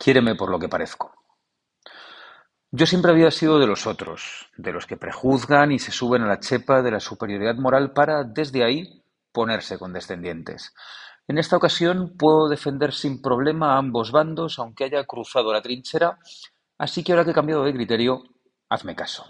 Quiéreme por lo que parezco. Yo siempre había sido de los otros, de los que prejuzgan y se suben a la chepa de la superioridad moral para, desde ahí, ponerse condescendientes. En esta ocasión puedo defender sin problema a ambos bandos, aunque haya cruzado la trinchera, así que ahora que he cambiado de criterio, hazme caso.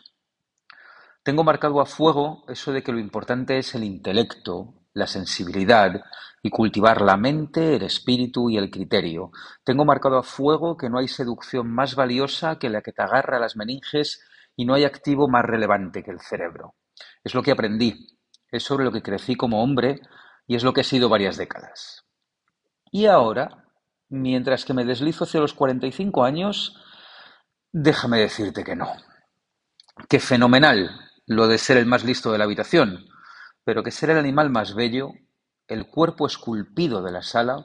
Tengo marcado a fuego eso de que lo importante es el intelecto, la sensibilidad y cultivar la mente, el espíritu y el criterio. Tengo marcado a fuego que no hay seducción más valiosa que la que te agarra a las meninges y no hay activo más relevante que el cerebro. Es lo que aprendí, es sobre lo que crecí como hombre y es lo que he sido varias décadas. Y ahora, mientras que me deslizo hacia los 45 años, déjame decirte que no. Que fenomenal lo de ser el más listo de la habitación, pero que ser el animal más bello, el cuerpo esculpido de la sala,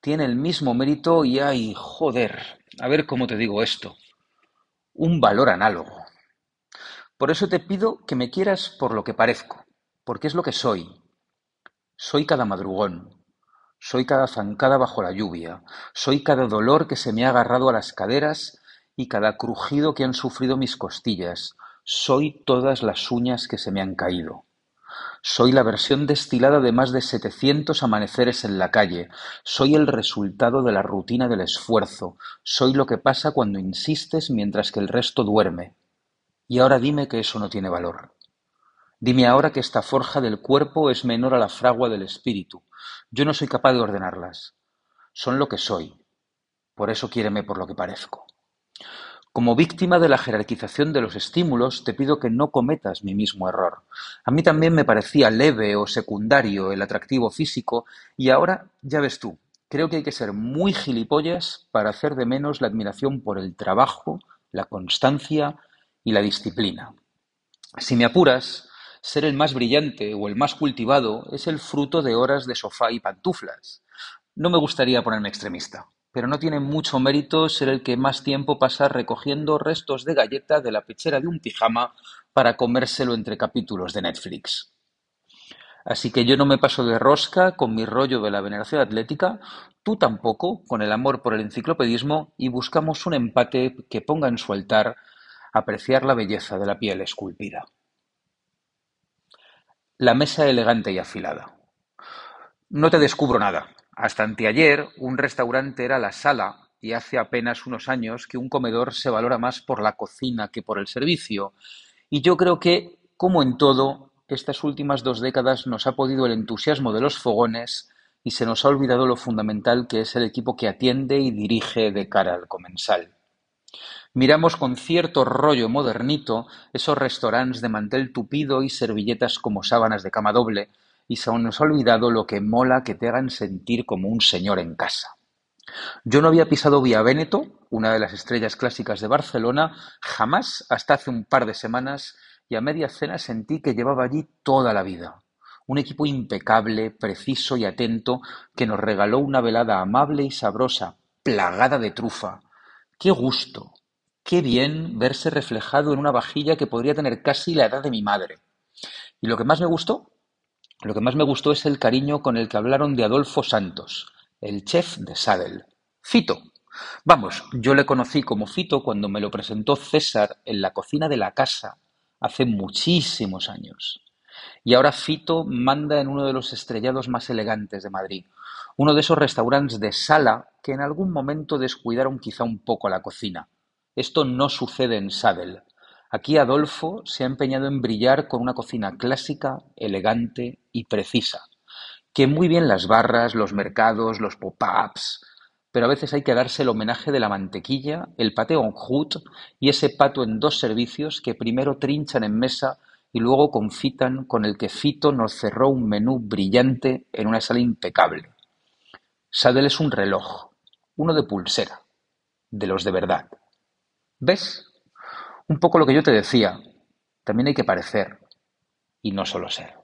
tiene el mismo mérito y hay, joder, a ver cómo te digo esto, un valor análogo. Por eso te pido que me quieras por lo que parezco, porque es lo que soy. Soy cada madrugón, soy cada zancada bajo la lluvia, soy cada dolor que se me ha agarrado a las caderas y cada crujido que han sufrido mis costillas, soy todas las uñas que se me han caído. Soy la versión destilada de más de setecientos amaneceres en la calle, soy el resultado de la rutina del esfuerzo, soy lo que pasa cuando insistes mientras que el resto duerme. Y ahora dime que eso no tiene valor. Dime ahora que esta forja del cuerpo es menor a la fragua del espíritu. Yo no soy capaz de ordenarlas. Son lo que soy. Por eso quiéreme por lo que parezco. Como víctima de la jerarquización de los estímulos, te pido que no cometas mi mismo error. A mí también me parecía leve o secundario el atractivo físico y ahora, ya ves tú, creo que hay que ser muy gilipollas para hacer de menos la admiración por el trabajo, la constancia y la disciplina. Si me apuras, ser el más brillante o el más cultivado es el fruto de horas de sofá y pantuflas. No me gustaría ponerme extremista pero no tiene mucho mérito ser el que más tiempo pasa recogiendo restos de galleta de la pechera de un pijama para comérselo entre capítulos de Netflix. Así que yo no me paso de rosca con mi rollo de la veneración atlética, tú tampoco con el amor por el enciclopedismo y buscamos un empate que ponga en su altar apreciar la belleza de la piel esculpida. La mesa elegante y afilada. No te descubro nada. Hasta anteayer un restaurante era la sala y hace apenas unos años que un comedor se valora más por la cocina que por el servicio. Y yo creo que, como en todo, estas últimas dos décadas nos ha podido el entusiasmo de los fogones y se nos ha olvidado lo fundamental que es el equipo que atiende y dirige de cara al comensal. Miramos con cierto rollo modernito esos restaurantes de mantel tupido y servilletas como sábanas de cama doble, y se nos ha olvidado lo que mola que te hagan sentir como un señor en casa. Yo no había pisado Vía Véneto, una de las estrellas clásicas de Barcelona, jamás hasta hace un par de semanas y a media cena sentí que llevaba allí toda la vida. Un equipo impecable, preciso y atento que nos regaló una velada amable y sabrosa, plagada de trufa. ¡Qué gusto! ¡Qué bien verse reflejado en una vajilla que podría tener casi la edad de mi madre! Y lo que más me gustó lo que más me gustó es el cariño con el que hablaron de Adolfo Santos, el chef de Sadel. Fito. Vamos, yo le conocí como Fito cuando me lo presentó César en la cocina de la casa hace muchísimos años. Y ahora Fito manda en uno de los estrellados más elegantes de Madrid, uno de esos restaurantes de sala que en algún momento descuidaron quizá un poco la cocina. Esto no sucede en Sadel. Aquí Adolfo se ha empeñado en brillar con una cocina clásica, elegante y precisa, que muy bien las barras, los mercados, los pop-ups, pero a veces hay que darse el homenaje de la mantequilla, el paté en croûte y ese pato en dos servicios que primero trinchan en mesa y luego confitan con el que Fito nos cerró un menú brillante en una sala impecable. Sadel es un reloj, uno de pulsera, de los de verdad. ¿Ves? Un poco lo que yo te decía, también hay que parecer y no solo ser.